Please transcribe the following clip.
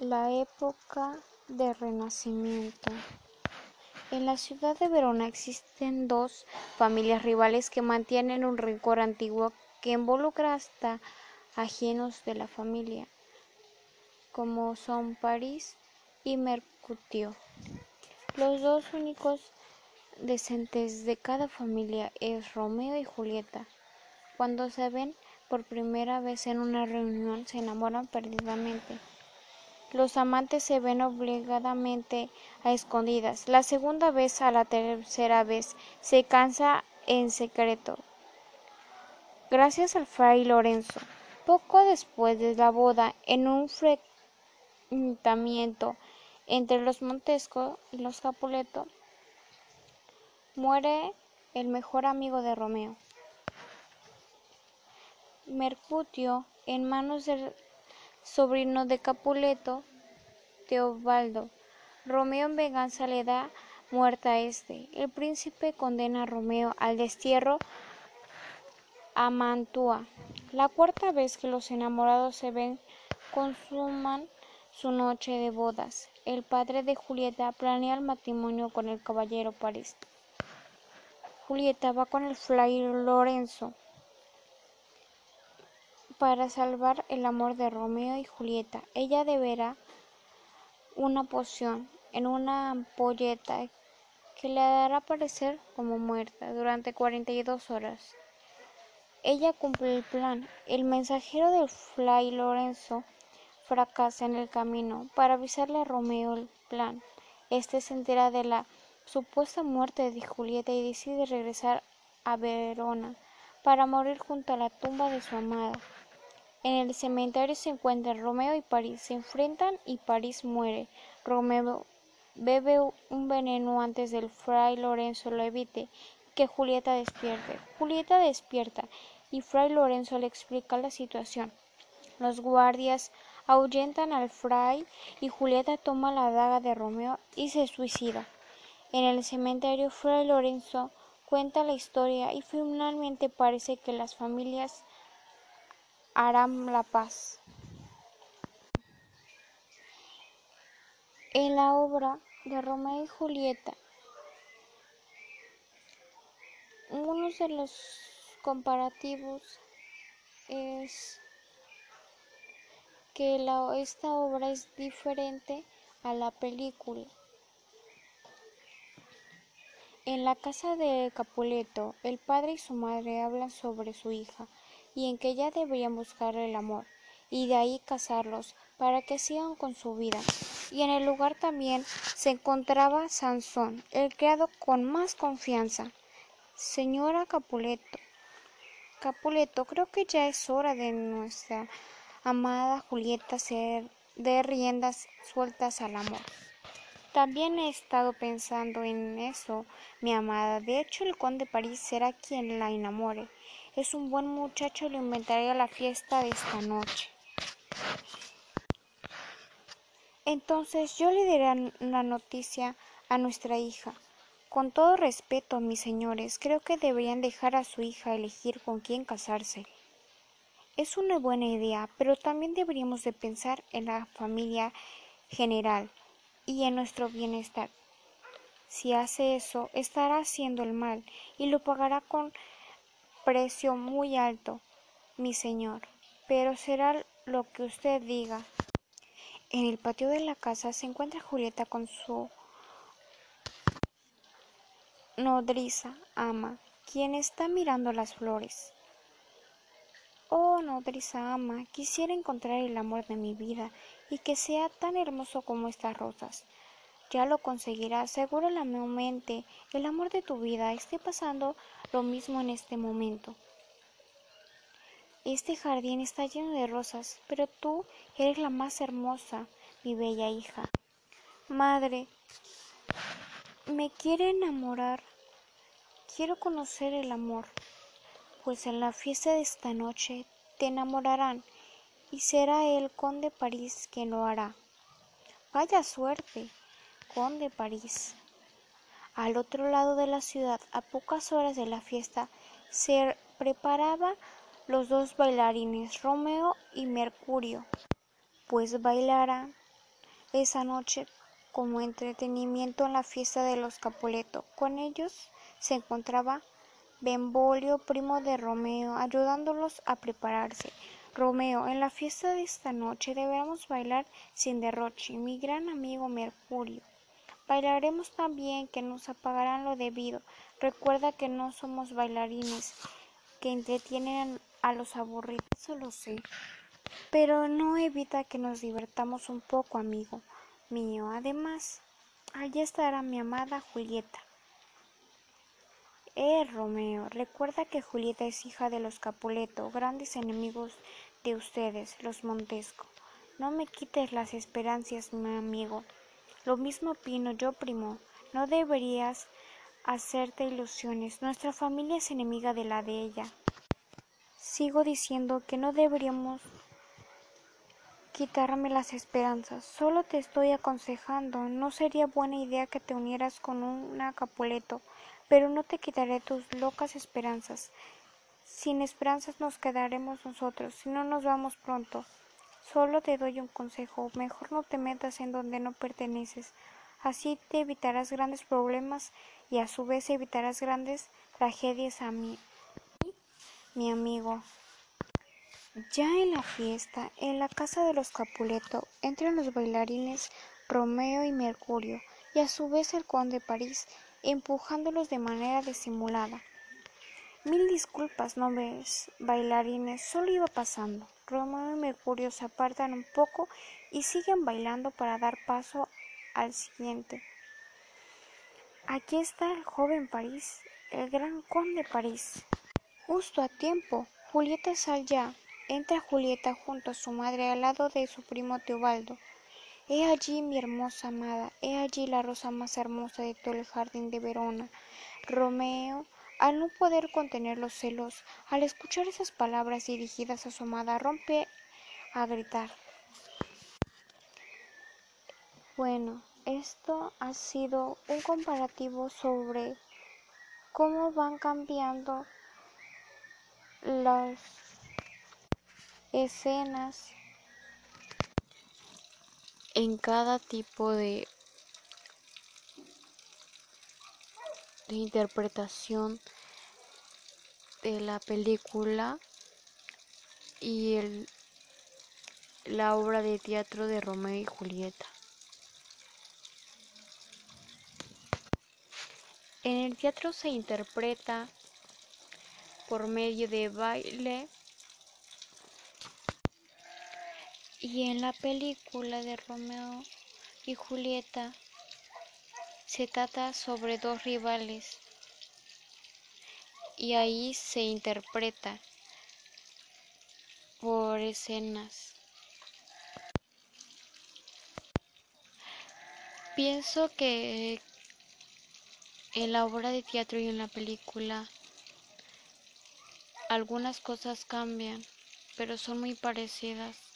La época del Renacimiento. En la ciudad de Verona existen dos familias rivales que mantienen un rencor antiguo que involucra hasta ajenos de la familia, como son París y Mercutio. Los dos únicos decentes de cada familia es Romeo y Julieta. Cuando se ven por primera vez en una reunión se enamoran perdidamente. Los amantes se ven obligadamente a escondidas. La segunda vez a la tercera vez se cansa en secreto. Gracias al fray Lorenzo. Poco después de la boda, en un enfrentamiento entre los Montesco y los Capuleto, muere el mejor amigo de Romeo. Mercutio, en manos del sobrino de Capuleto, Teobaldo. Romeo en venganza le da muerte a este. El príncipe condena a Romeo al destierro a Mantua. La cuarta vez que los enamorados se ven, consuman su noche de bodas. El padre de Julieta planea el matrimonio con el caballero París. Julieta va con el fray Lorenzo para salvar el amor de Romeo y Julieta, ella deberá una poción en una ampolleta que le hará parecer como muerta durante 42 horas. Ella cumple el plan. El mensajero del Fly Lorenzo fracasa en el camino para avisarle a Romeo el plan. Este se entera de la supuesta muerte de Julieta y decide regresar a Verona para morir junto a la tumba de su amada. En el cementerio se encuentran Romeo y París, se enfrentan y París muere. Romeo bebe un veneno antes del fray Lorenzo lo evite que Julieta despierte. Julieta despierta y fray Lorenzo le explica la situación. Los guardias ahuyentan al fray y Julieta toma la daga de Romeo y se suicida. En el cementerio fray Lorenzo cuenta la historia y finalmente parece que las familias harán la paz. En la obra de Romeo y Julieta, uno de los comparativos es que esta obra es diferente a la película. En la casa de Capuleto, el padre y su madre hablan sobre su hija y en que ya deberían buscar el amor, y de ahí casarlos, para que sigan con su vida. Y en el lugar también se encontraba Sansón, el criado con más confianza. Señora Capuleto, Capuleto, creo que ya es hora de nuestra amada Julieta ser de riendas sueltas al amor. También he estado pensando en eso, mi amada. De hecho, el conde París será quien la enamore. Es un buen muchacho y lo inventaré a la fiesta de esta noche. Entonces yo le diré la noticia a nuestra hija. Con todo respeto, mis señores, creo que deberían dejar a su hija elegir con quién casarse. Es una buena idea, pero también deberíamos de pensar en la familia general y en nuestro bienestar. Si hace eso, estará haciendo el mal y lo pagará con precio muy alto, mi señor, pero será lo que usted diga. En el patio de la casa se encuentra Julieta con su nodriza ama, quien está mirando las flores. Oh, nodriza ama, quisiera encontrar el amor de mi vida y que sea tan hermoso como estas rosas. Ya lo conseguirás, seguro la mente, el amor de tu vida esté pasando lo mismo en este momento. Este jardín está lleno de rosas, pero tú eres la más hermosa, mi bella hija. Madre, me quiere enamorar. Quiero conocer el amor, pues en la fiesta de esta noche te enamorarán y será el conde París quien lo hará. Vaya suerte, conde París. Al otro lado de la ciudad, a pocas horas de la fiesta, se preparaban los dos bailarines, Romeo y Mercurio, pues bailarán esa noche como entretenimiento en la fiesta de los Capuleto. Con ellos se encontraba Benvolio, primo de Romeo, ayudándolos a prepararse. Romeo, en la fiesta de esta noche deberemos bailar sin derroche, mi gran amigo Mercurio. Bailaremos tan bien que nos apagarán lo debido. Recuerda que no somos bailarines que entretienen a los aburridos, eso lo sé. Pero no evita que nos divertamos un poco, amigo mío. Además, allí estará mi amada Julieta. Eh, Romeo, recuerda que Julieta es hija de los Capuleto, grandes enemigos de ustedes, los Montesco. No me quites las esperanzas, mi amigo. Lo mismo opino yo, primo. No deberías hacerte ilusiones. Nuestra familia es enemiga de la de ella. Sigo diciendo que no deberíamos quitarme las esperanzas. Solo te estoy aconsejando. No sería buena idea que te unieras con un Capuleto, pero no te quitaré tus locas esperanzas. Sin esperanzas nos quedaremos nosotros, si no nos vamos pronto. Solo te doy un consejo, mejor no te metas en donde no perteneces. Así te evitarás grandes problemas y a su vez evitarás grandes tragedias a mí, mi amigo. Ya en la fiesta, en la casa de los Capuleto, entran los bailarines Romeo y Mercurio, y a su vez el conde de París, empujándolos de manera disimulada. Mil disculpas, nobles bailarines, solo iba pasando. Romeo y Mercurio se apartan un poco y siguen bailando para dar paso al siguiente. Aquí está el joven París, el gran conde París. Justo a tiempo, Julieta sal ya. Entra Julieta junto a su madre al lado de su primo Teobaldo. He allí mi hermosa amada, he allí la rosa más hermosa de todo el jardín de Verona. Romeo al no poder contener los celos, al escuchar esas palabras dirigidas a su amada, rompe a gritar. Bueno, esto ha sido un comparativo sobre cómo van cambiando las escenas en cada tipo de de interpretación de la película y el, la obra de teatro de Romeo y Julieta. En el teatro se interpreta por medio de baile y en la película de Romeo y Julieta se trata sobre dos rivales y ahí se interpreta por escenas. Pienso que en la obra de teatro y en la película algunas cosas cambian, pero son muy parecidas.